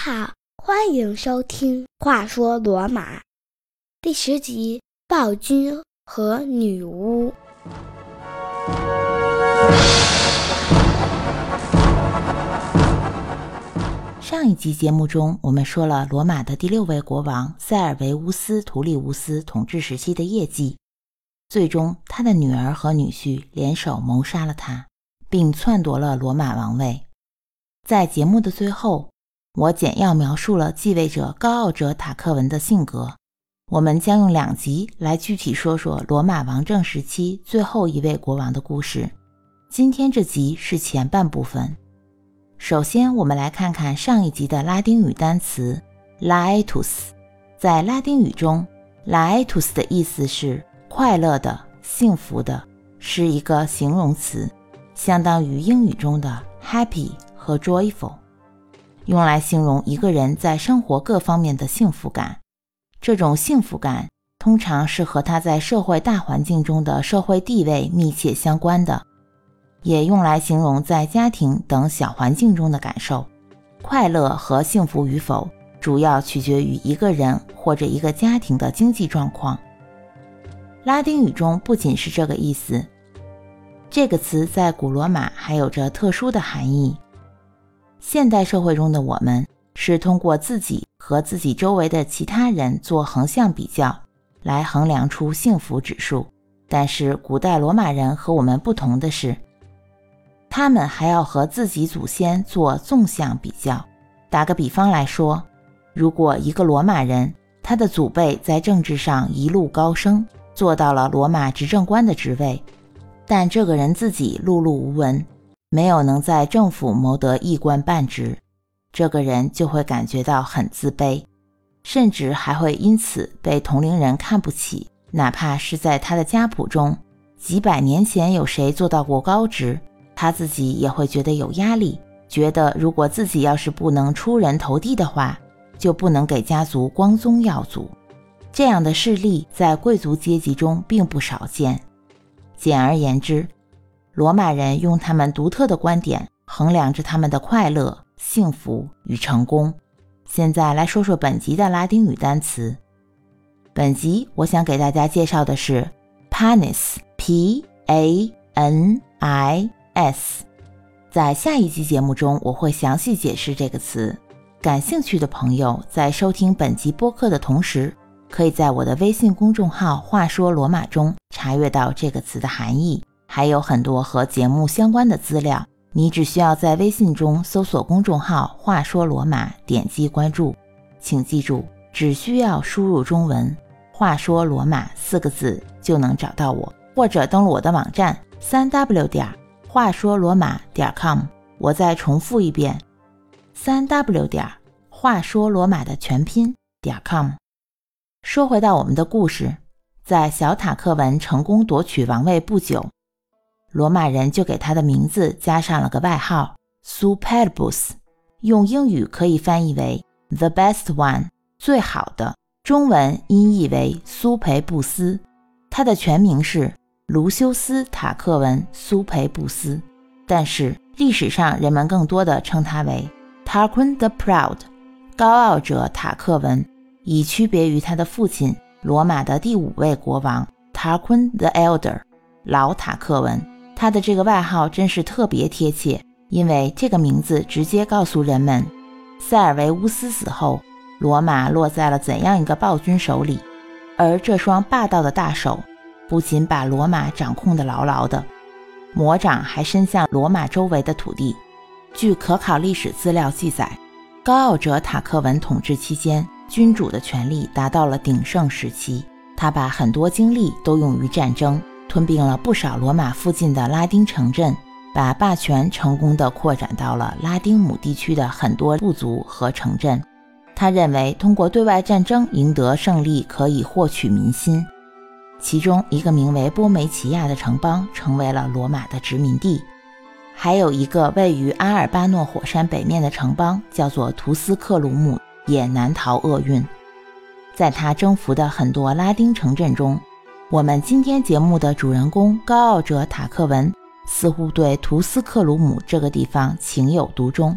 好，欢迎收听《话说罗马》第十集《暴君和女巫》。上一集节目中，我们说了罗马的第六位国王塞尔维乌斯·图利乌斯统治时期的业绩。最终，他的女儿和女婿联手谋杀了他，并篡夺了罗马王位。在节目的最后，我简要描述了继位者高傲者塔克文的性格。我们将用两集来具体说说罗马王政时期最后一位国王的故事。今天这集是前半部分。首先，我们来看看上一集的拉丁语单词 “laetus”。在拉丁语中，“laetus” 的意思是快乐的、幸福的，是一个形容词，相当于英语中的 “happy” 和 “joyful”，用来形容一个人在生活各方面的幸福感。这种幸福感通常是和他在社会大环境中的社会地位密切相关的。也用来形容在家庭等小环境中的感受。快乐和幸福与否，主要取决于一个人或者一个家庭的经济状况。拉丁语中不仅是这个意思，这个词在古罗马还有着特殊的含义。现代社会中的我们是通过自己和自己周围的其他人做横向比较，来衡量出幸福指数。但是古代罗马人和我们不同的是。他们还要和自己祖先做纵向比较。打个比方来说，如果一个罗马人，他的祖辈在政治上一路高升，做到了罗马执政官的职位，但这个人自己碌碌无闻，没有能在政府谋得一官半职，这个人就会感觉到很自卑，甚至还会因此被同龄人看不起。哪怕是在他的家谱中，几百年前有谁做到过高职？他自己也会觉得有压力，觉得如果自己要是不能出人头地的话，就不能给家族光宗耀祖。这样的事例在贵族阶级中并不少见。简而言之，罗马人用他们独特的观点衡量着他们的快乐、幸福与成功。现在来说说本集的拉丁语单词。本集我想给大家介绍的是 panis，p a n i。s，在下一集节目中我会详细解释这个词。感兴趣的朋友在收听本集播客的同时，可以在我的微信公众号“话说罗马”中查阅到这个词的含义，还有很多和节目相关的资料。你只需要在微信中搜索公众号“话说罗马”，点击关注。请记住，只需要输入中文“话说罗马”四个字就能找到我，或者登录我的网站三 w 点。话说罗马点 com，我再重复一遍，三 w 点话说罗马的全拼点 com。说回到我们的故事，在小塔克文成功夺取王位不久，罗马人就给他的名字加上了个外号 Superbus，用英语可以翻译为 The Best One，最好的。中文音译为苏培布斯，他的全名是。卢修斯·塔克文·苏培布斯，但是历史上人们更多的称他为 Tarquin the Proud，高傲者塔克文，以区别于他的父亲罗马的第五位国王 Tarquin the Elder，老塔克文。他的这个外号真是特别贴切，因为这个名字直接告诉人们，塞尔维乌斯死后，罗马落在了怎样一个暴君手里，而这双霸道的大手。不仅把罗马掌控得牢牢的，魔掌还伸向罗马周围的土地。据可考历史资料记载，高傲者塔克文统治期间，君主的权力达到了鼎盛时期。他把很多精力都用于战争，吞并了不少罗马附近的拉丁城镇，把霸权成功地扩展到了拉丁姆地区的很多部族和城镇。他认为，通过对外战争赢得胜利可以获取民心。其中一个名为波梅奇亚的城邦成为了罗马的殖民地，还有一个位于阿尔巴诺火山北面的城邦叫做图斯克鲁姆，也难逃厄运。在他征服的很多拉丁城镇中，我们今天节目的主人公高傲者塔克文似乎对图斯克鲁姆这个地方情有独钟。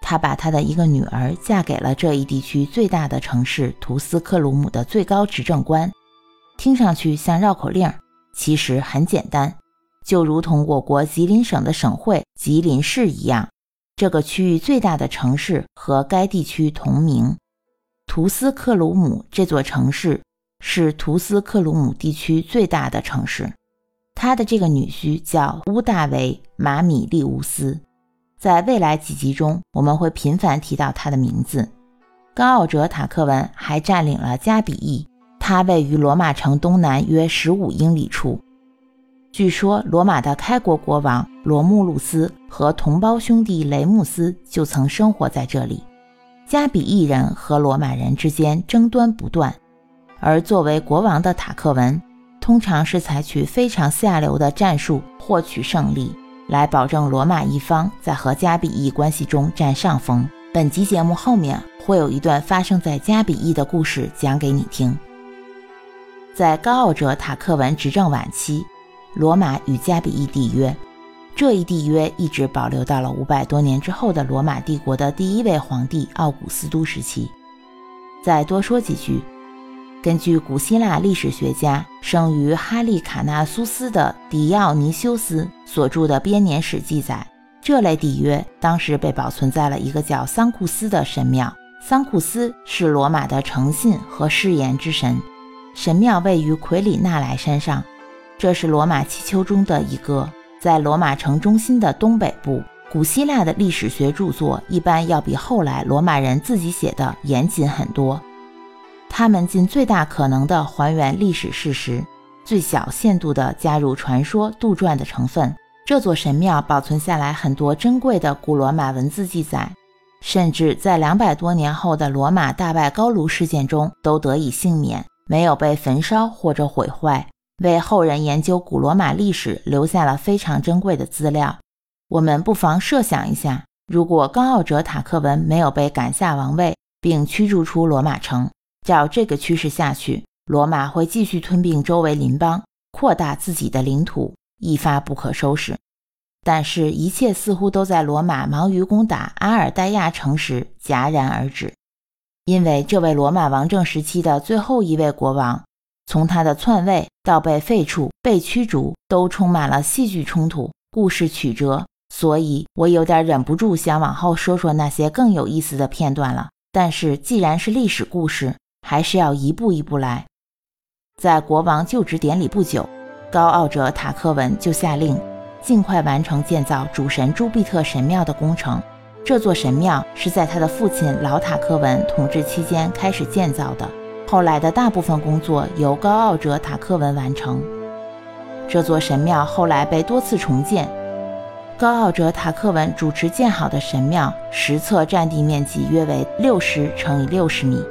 他把他的一个女儿嫁给了这一地区最大的城市图斯克鲁姆的最高执政官。听上去像绕口令，其实很简单，就如同我国吉林省的省会吉林市一样，这个区域最大的城市和该地区同名。图斯克鲁姆这座城市是图斯克鲁姆地区最大的城市。他的这个女婿叫乌大维马米利乌斯。在未来几集中，我们会频繁提到他的名字。高奥哲塔克文还占领了加比邑，它位于罗马城东南约十五英里处。据说，罗马的开国国王罗慕路斯和同胞兄弟雷穆斯就曾生活在这里。加比邑人和罗马人之间争端不断，而作为国王的塔克文，通常是采取非常下流的战术获取胜利。来保证罗马一方在和加比邑关系中占上风。本集节目后面会有一段发生在加比邑的故事讲给你听。在高傲者塔克文执政晚期，罗马与加比邑缔约，这一缔约一直保留到了五百多年之后的罗马帝国的第一位皇帝奥古斯都时期。再多说几句。根据古希腊历史学家生于哈利卡纳苏斯的狄奥尼修斯所著的编年史记载，这类底约当时被保存在了一个叫桑库斯的神庙。桑库斯是罗马的诚信和誓言之神，神庙位于奎里纳莱山上，这是罗马七丘中的一个，在罗马城中心的东北部。古希腊的历史学著作一般要比后来罗马人自己写的严谨很多。他们尽最大可能的还原历史事实，最小限度地加入传说杜撰的成分。这座神庙保存下来很多珍贵的古罗马文字记载，甚至在两百多年后的罗马大败高卢事件中都得以幸免，没有被焚烧或者毁坏，为后人研究古罗马历史留下了非常珍贵的资料。我们不妨设想一下，如果高傲者塔克文没有被赶下王位，并驱逐出罗马城。照这个趋势下去，罗马会继续吞并周围邻邦，扩大自己的领土，一发不可收拾。但是，一切似乎都在罗马忙于攻打阿尔代亚城时戛然而止。因为这位罗马王政时期的最后一位国王，从他的篡位到被废黜、被驱逐，都充满了戏剧冲突、故事曲折，所以我有点忍不住想往后说说那些更有意思的片段了。但是，既然是历史故事，还是要一步一步来。在国王就职典礼不久，高傲者塔克文就下令尽快完成建造主神朱庇特神庙的工程。这座神庙是在他的父亲老塔克文统治期间开始建造的，后来的大部分工作由高傲者塔克文完成。这座神庙后来被多次重建。高傲者塔克文主持建好的神庙，实测占地面积约为六十乘以六十米。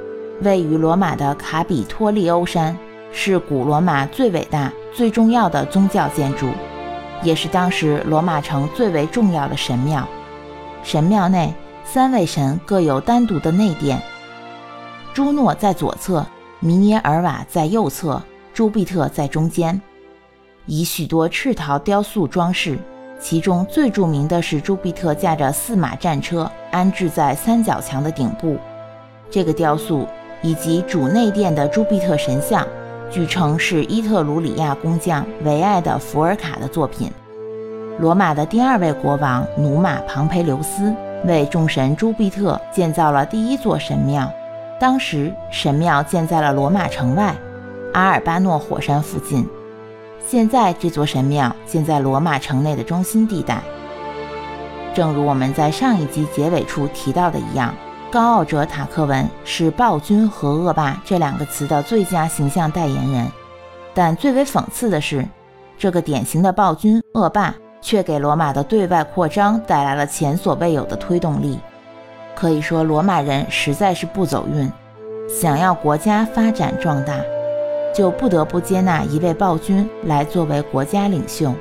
位于罗马的卡比托利欧山是古罗马最伟大、最重要的宗教建筑，也是当时罗马城最为重要的神庙。神庙内三位神各有单独的内殿，朱诺在左侧，米涅尔瓦在右侧，朱庇特在中间，以许多赤陶雕塑装饰。其中最著名的是朱庇特驾着四马战车安置在三角墙的顶部，这个雕塑。以及主内殿的朱庇特神像，据称是伊特鲁里亚工匠维埃的福尔卡的作品。罗马的第二位国王努马庞培留斯为众神朱庇特建造了第一座神庙，当时神庙建在了罗马城外阿尔巴诺火山附近。现在这座神庙建在罗马城内的中心地带。正如我们在上一集结尾处提到的一样。高傲者塔克文是暴君和恶霸这两个词的最佳形象代言人，但最为讽刺的是，这个典型的暴君恶霸却给罗马的对外扩张带来了前所未有的推动力。可以说，罗马人实在是不走运，想要国家发展壮大，就不得不接纳一位暴君来作为国家领袖。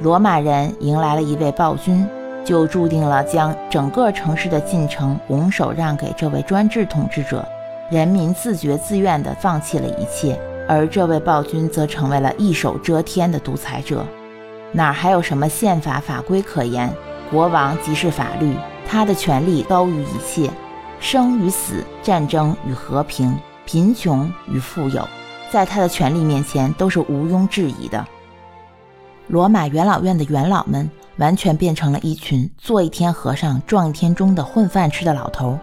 罗马人迎来了一位暴君。就注定了将整个城市的进程拱手让给这位专制统治者，人民自觉自愿地放弃了一切，而这位暴君则成为了一手遮天的独裁者，哪还有什么宪法法规可言？国王即是法律，他的权力高于一切，生与死、战争与和平、贫穷与富有，在他的权力面前都是毋庸置疑的。罗马元老院的元老们完全变成了一群做一天和尚撞一天钟的混饭吃的老头。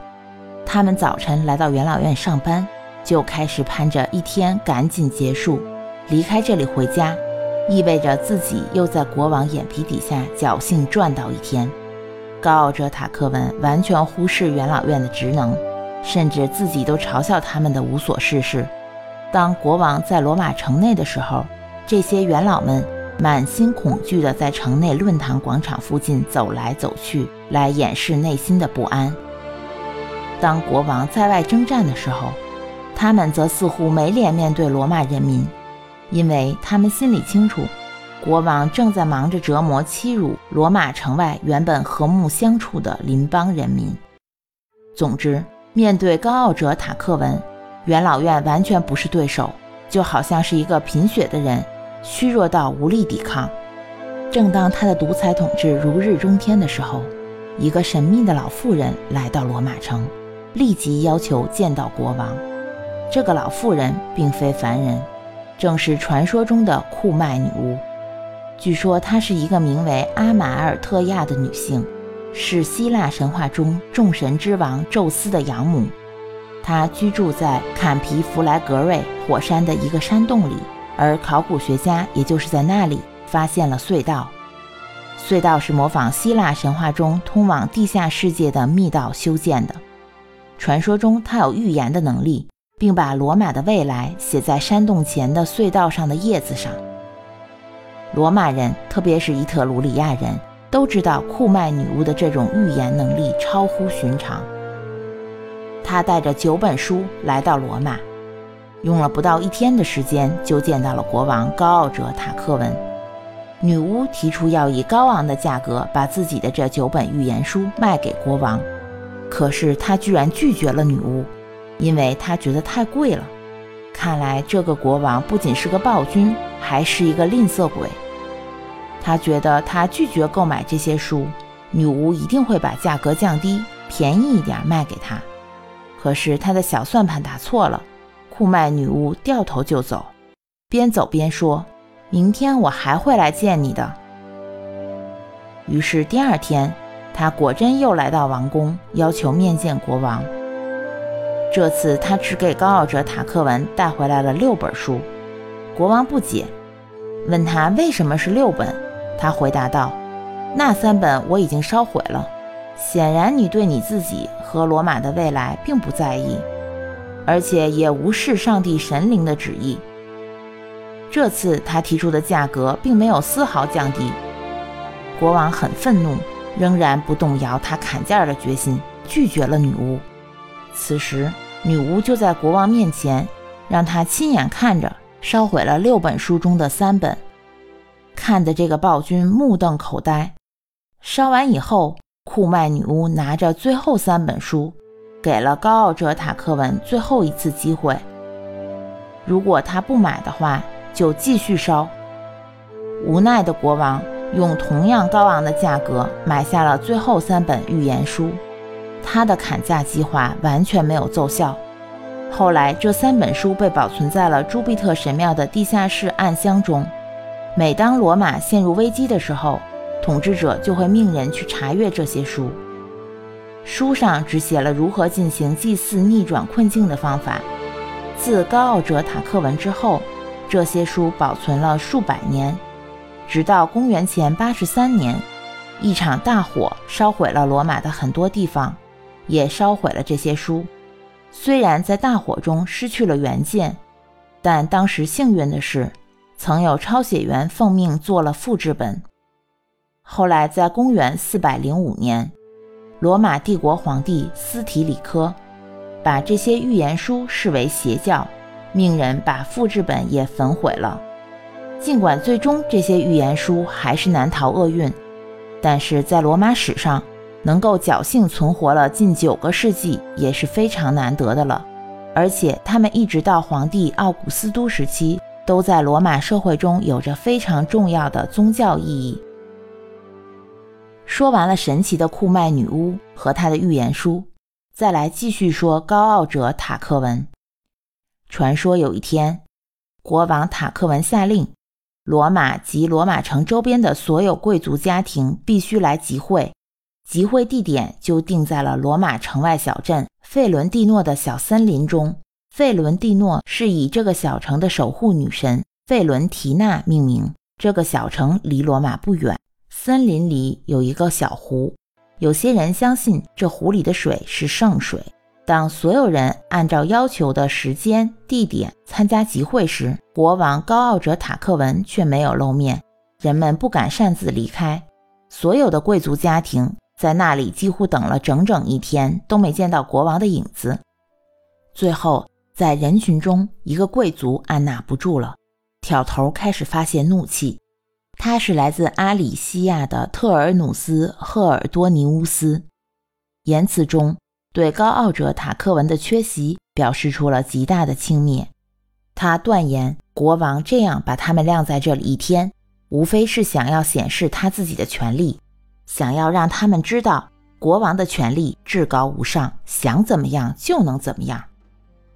他们早晨来到元老院上班，就开始盼着一天赶紧结束，离开这里回家，意味着自己又在国王眼皮底下侥幸赚到一天。高傲者塔克文完全忽视元老院的职能，甚至自己都嘲笑他们的无所事事。当国王在罗马城内的时候，这些元老们满心恐惧地在城内论坛广场附近走来走去，来掩饰内心的不安。当国王在外征战的时候，他们则似乎没脸面对罗马人民，因为他们心里清楚。国王正在忙着折磨、欺辱罗马城外原本和睦相处的邻邦人民。总之，面对高傲者塔克文，元老院完全不是对手，就好像是一个贫血的人，虚弱到无力抵抗。正当他的独裁统治如日中天的时候，一个神秘的老妇人来到罗马城，立即要求见到国王。这个老妇人并非凡人，正是传说中的库麦女巫。据说她是一个名为阿马尔特亚的女性，是希腊神话中众神之王宙斯的养母。她居住在坎皮弗莱格瑞火山的一个山洞里，而考古学家也就是在那里发现了隧道。隧道是模仿希腊神话中通往地下世界的密道修建的。传说中，它有预言的能力，并把罗马的未来写在山洞前的隧道上的叶子上。罗马人，特别是伊特鲁里亚人都知道库麦女巫的这种预言能力超乎寻常。她带着九本书来到罗马，用了不到一天的时间就见到了国王高傲者塔克文。女巫提出要以高昂的价格把自己的这九本预言书卖给国王，可是他居然拒绝了女巫，因为他觉得太贵了。看来这个国王不仅是个暴君，还是一个吝啬鬼。他觉得他拒绝购买这些书，女巫一定会把价格降低，便宜一点卖给他。可是他的小算盘打错了，库麦女巫掉头就走，边走边说：“明天我还会来见你的。”于是第二天，他果真又来到王宫，要求面见国王。这次他只给高傲者塔克文带回来了六本书，国王不解，问他为什么是六本。他回答道：“那三本我已经烧毁了。显然你对你自己和罗马的未来并不在意，而且也无视上帝神灵的旨意。”这次他提出的价格并没有丝毫降低。国王很愤怒，仍然不动摇他砍价的决心，拒绝了女巫。此时，女巫就在国王面前，让他亲眼看着烧毁了六本书中的三本，看得这个暴君目瞪口呆。烧完以后，库麦女巫拿着最后三本书，给了高傲者塔克文最后一次机会。如果他不买的话，就继续烧。无奈的国王用同样高昂的价格买下了最后三本预言书。他的砍价计划完全没有奏效。后来，这三本书被保存在了朱庇特神庙的地下室暗箱中。每当罗马陷入危机的时候，统治者就会命人去查阅这些书。书上只写了如何进行祭祀逆转困境的方法。自高傲者塔克文之后，这些书保存了数百年，直到公元前八十三年，一场大火烧毁了罗马的很多地方。也烧毁了这些书，虽然在大火中失去了原件，但当时幸运的是，曾有抄写员奉命做了复制本。后来在公元405年，罗马帝国皇帝斯提里科把这些预言书视为邪教，命人把复制本也焚毁了。尽管最终这些预言书还是难逃厄运，但是在罗马史上。能够侥幸存活了近九个世纪也是非常难得的了，而且他们一直到皇帝奥古斯都时期，都在罗马社会中有着非常重要的宗教意义。说完了神奇的库麦女巫和她的预言书，再来继续说高傲者塔克文。传说有一天，国王塔克文下令，罗马及罗马城周边的所有贵族家庭必须来集会，集会地点就定在了罗马城外小镇费伦蒂诺的小森林中。费伦蒂诺是以这个小城的守护女神费伦提娜命名。这个小城离罗马不远，森林里有一个小湖。有些人相信这湖里的水是圣水。当所有人按照要求的时间、地点参加集会时，国王高傲者塔克文却没有露面，人们不敢擅自离开。所有的贵族家庭在那里几乎等了整整一天，都没见到国王的影子。最后。在人群中，一个贵族按捺不住了，挑头开始发泄怒气。他是来自阿里西亚的特尔努斯·赫尔多尼乌斯，言辞中对高傲者塔克文的缺席表示出了极大的轻蔑。他断言，国王这样把他们晾在这里一天，无非是想要显示他自己的权力，想要让他们知道国王的权力至高无上，想怎么样就能怎么样。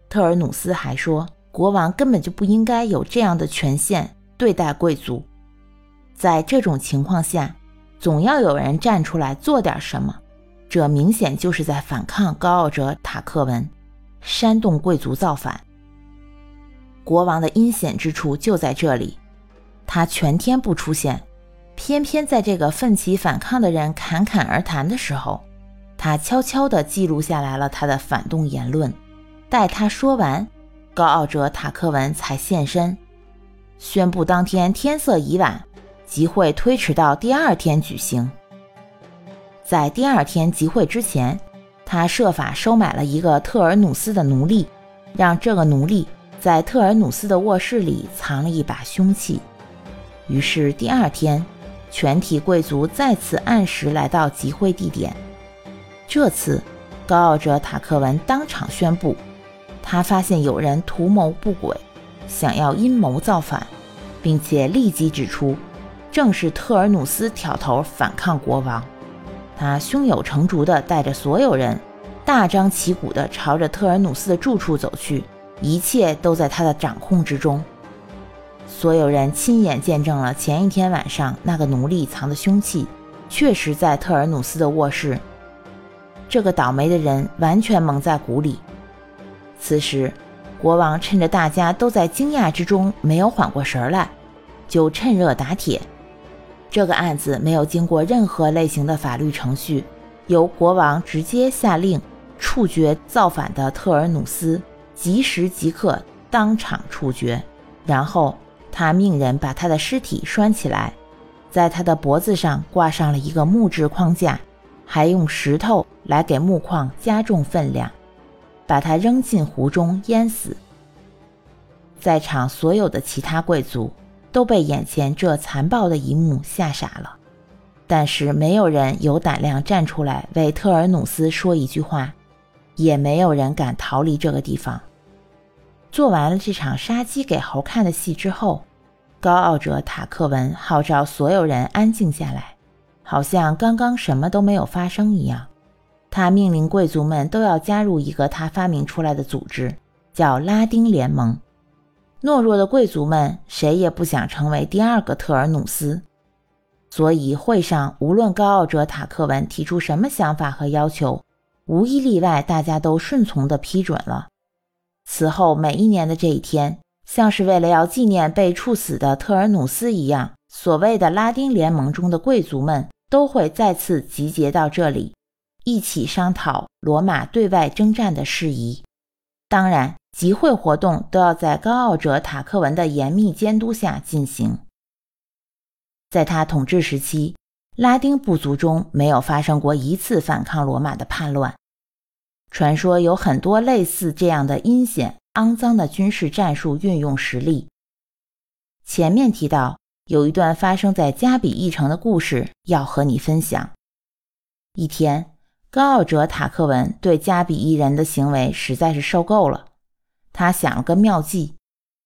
特尔努斯还说，国王根本就不应该有这样的权限对待贵族。在这种情况下，总要有人站出来做点什么。这明显就是在反抗高傲者塔克文，煽动贵族造反。国王的阴险之处就在这里，他全天不出现，偏偏在这个奋起反抗的人侃侃而谈的时候，他悄悄地记录下来了他的反动言论。待他说完，高傲者塔克文才现身，宣布当天天色已晚，集会推迟到第二天举行。在第二天集会之前，他设法收买了一个特尔努斯的奴隶，让这个奴隶在特尔努斯的卧室里藏了一把凶器。于是第二天，全体贵族再次按时来到集会地点。这次，高傲者塔克文当场宣布。他发现有人图谋不轨，想要阴谋造反，并且立即指出，正是特尔努斯挑头反抗国王。他胸有成竹地带着所有人，大张旗鼓地朝着特尔努斯的住处走去，一切都在他的掌控之中。所有人亲眼见证了前一天晚上那个奴隶藏的凶器，确实在特尔努斯的卧室。这个倒霉的人完全蒙在鼓里。此时，国王趁着大家都在惊讶之中没有缓过神来，就趁热打铁。这个案子没有经过任何类型的法律程序，由国王直接下令处决造反的特尔努斯，即时即刻当场处决。然后他命人把他的尸体拴起来，在他的脖子上挂上了一个木质框架，还用石头来给木框加重分量。把他扔进湖中淹死。在场所有的其他贵族都被眼前这残暴的一幕吓傻了，但是没有人有胆量站出来为特尔努斯说一句话，也没有人敢逃离这个地方。做完了这场杀鸡给猴看的戏之后，高傲者塔克文号召所有人安静下来，好像刚刚什么都没有发生一样。他命令贵族们都要加入一个他发明出来的组织，叫拉丁联盟。懦弱的贵族们谁也不想成为第二个特尔努斯，所以会上无论高傲者塔克文提出什么想法和要求，无一例外，大家都顺从地批准了。此后每一年的这一天，像是为了要纪念被处死的特尔努斯一样，所谓的拉丁联盟中的贵族们都会再次集结到这里。一起商讨罗马对外征战的事宜。当然，集会活动都要在高傲者塔克文的严密监督下进行。在他统治时期，拉丁部族中没有发生过一次反抗罗马的叛乱。传说有很多类似这样的阴险、肮脏的军事战术运用实例。前面提到有一段发生在加比一城的故事，要和你分享。一天。高傲者塔克文对加比一人的行为实在是受够了，他想了个妙计，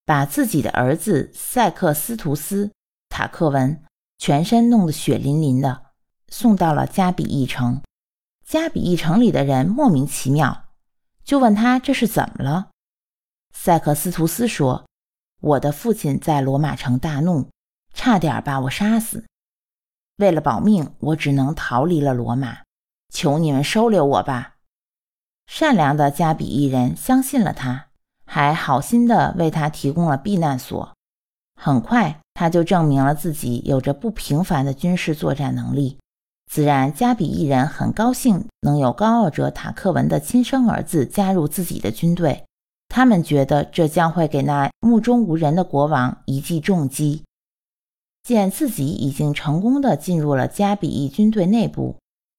把自己的儿子塞克斯图斯·塔克文全身弄得血淋淋的，送到了加比翼城。加比翼城里的人莫名其妙，就问他这是怎么了。塞克斯图斯说：“我的父亲在罗马城大怒，差点把我杀死。为了保命，我只能逃离了罗马。求你们收留我吧。”善良的加比翼人相信了他，还好心地为他提供了避难所。很快，他就证明了自己有着不平凡的军事作战能力。自然，加比一人很高兴能有高傲者塔克文的亲生儿子加入自己的军队。他们觉得这将会给那目中无人的国王一记重击。见自己已经成功的进入了加比翼军队内部，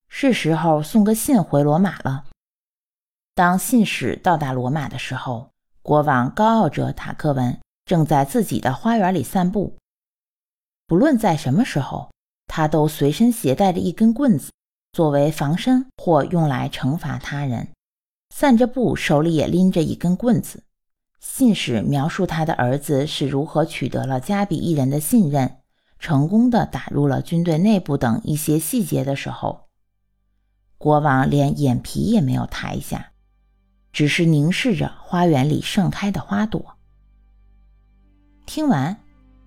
是时候送个信回罗马了。当信使到达罗马的时候，国王高傲者塔克文正在自己的花园里散步。不论在什么时候，他都随身携带着一根棍子，作为防身或用来惩罚他人。散着步，手里也拎着一根棍子。信使描述他的儿子是如何取得了加比一人的信任，成功的打入了军队内部等一些细节的时候，国王连眼皮也没有抬一下，只是凝视着花园里盛开的花朵。听完，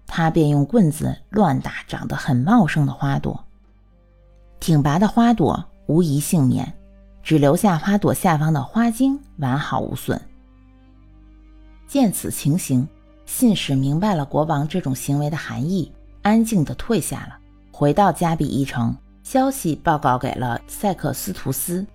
他便用棍子乱打长得很茂盛的花朵，挺拔的花朵无一幸免。只留下花朵下方的花茎完好无损。见此情形，信使明白了国王这种行为的含义，安静地退下了。回到加比一城，消息报告给了塞克斯图斯。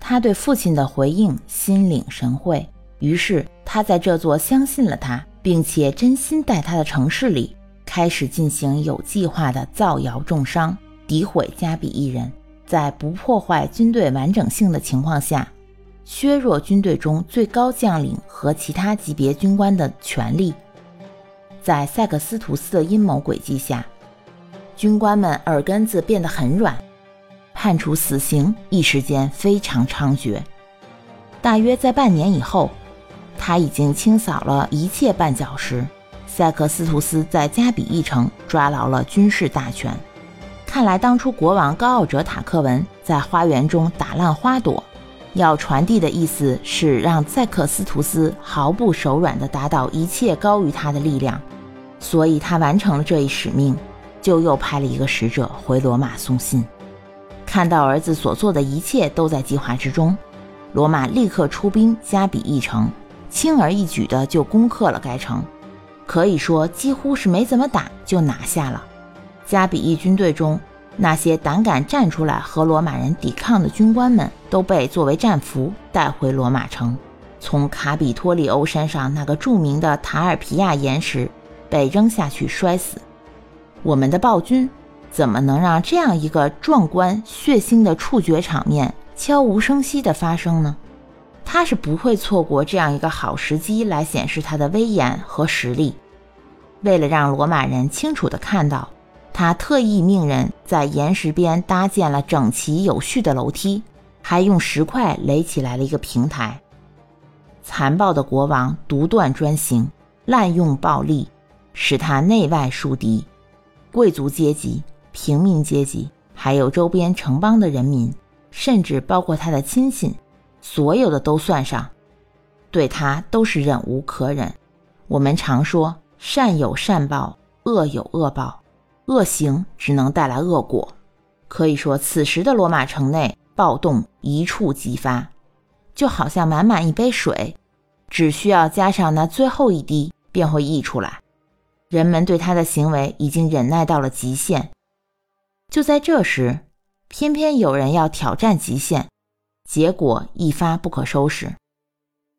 他对父亲的回应心领神会，于是他在这座相信了他并且真心待他的城市里，开始进行有计划的造谣重伤，诋毁加比一人。在不破坏军队完整性的情况下，削弱军队中最高将领和其他级别军官的权力。在塞克斯图斯的阴谋诡计下，军官们耳根子变得很软，判处死刑一时间非常猖獗。大约在半年以后，他已经清扫了一切绊脚石。塞克斯图斯在加比一城抓牢了军事大权。看来，当初国王高傲者塔克文在花园中打烂花朵，要传递的意思是让塞克斯图斯毫不手软地打倒一切高于他的力量。所以他完成了这一使命，就又派了一个使者回罗马送信。看到儿子所做的一切都在计划之中，罗马立刻出兵加比一城，轻而易举的就攻克了该城，可以说几乎是没怎么打就拿下了。加比翼军队中，那些胆敢站出来和罗马人抵抗的军官们，都被作为战俘带回罗马城。从卡比托利欧山上那个著名的塔尔皮亚岩石被扔下去摔死。我们的暴君怎么能让这样一个壮观血腥的处决场面悄无声息地发生呢？他是不会错过这样一个好时机来显示他的威严和实力。为了让罗马人清楚地看到。他特意命人在岩石边搭建了整齐有序的楼梯，还用石块垒起来了一个平台。残暴的国王独断专行，滥用暴力，使他内外树敌。贵族阶级、平民阶级，还有周边城邦的人民，甚至包括他的亲信，所有的都算上，对他都是忍无可忍。我们常说，善有善报，恶有恶报。恶行只能带来恶果，可以说，此时的罗马城内暴动一触即发，就好像满满一杯水，只需要加上那最后一滴，便会溢出来。人们对他的行为已经忍耐到了极限。就在这时，偏偏有人要挑战极限，结果一发不可收拾。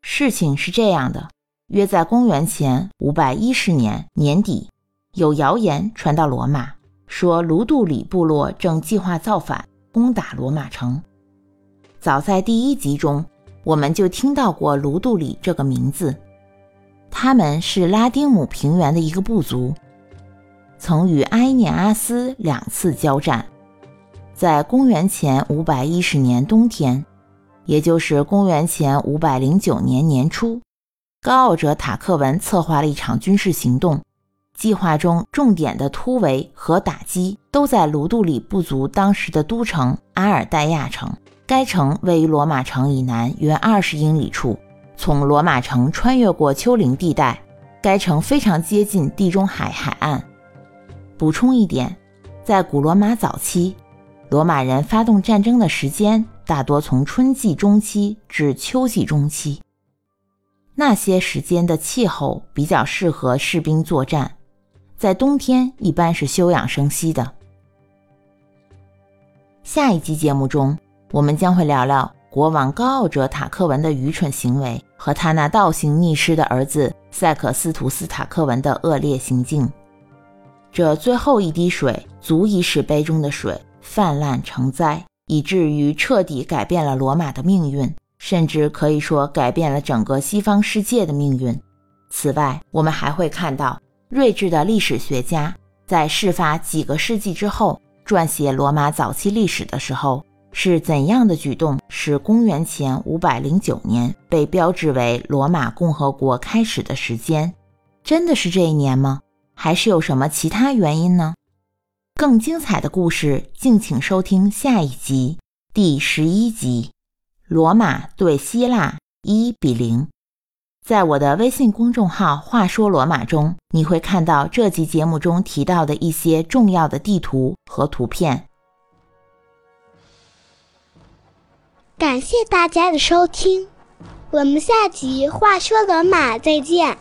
事情是这样的：约在公元前五百一十年年底。有谣言传到罗马，说卢杜里部落正计划造反，攻打罗马城。早在第一集中，我们就听到过卢杜里这个名字。他们是拉丁姆平原的一个部族，曾与埃涅阿斯两次交战。在公元前五百一十年冬天，也就是公元前五百零九年年初，高傲者塔克文策划了一场军事行动。计划中重点的突围和打击都在卢杜里部族当时的都城阿尔代亚城。该城位于罗马城以南约二十英里处。从罗马城穿越过丘陵地带，该城非常接近地中海海岸。补充一点，在古罗马早期，罗马人发动战争的时间大多从春季中期至秋季中期。那些时间的气候比较适合士兵作战，在冬天一般是休养生息的。下一集节目中，我们将会聊聊国王高傲者塔克文的愚蠢行为和他那倒行逆施的儿子塞克斯图斯塔克文的恶劣行径。这最后一滴水足以使杯中的水泛滥成灾，以至于彻底改变了罗马的命运。甚至可以说改变了整个西方世界的命运。此外，我们还会看到睿智的历史学家在事发几个世纪之后撰写罗马早期历史的时候，是怎样的举动使公元前五百零九年被标志为罗马共和国开始的时间。真的是这一年吗？还是有什么其他原因呢？更精彩的故事，敬请收听下一集第十一集。罗马对希腊一比零，在我的微信公众号“话说罗马”中，你会看到这集节目中提到的一些重要的地图和图片。感谢大家的收听，我们下集“话说罗马”再见。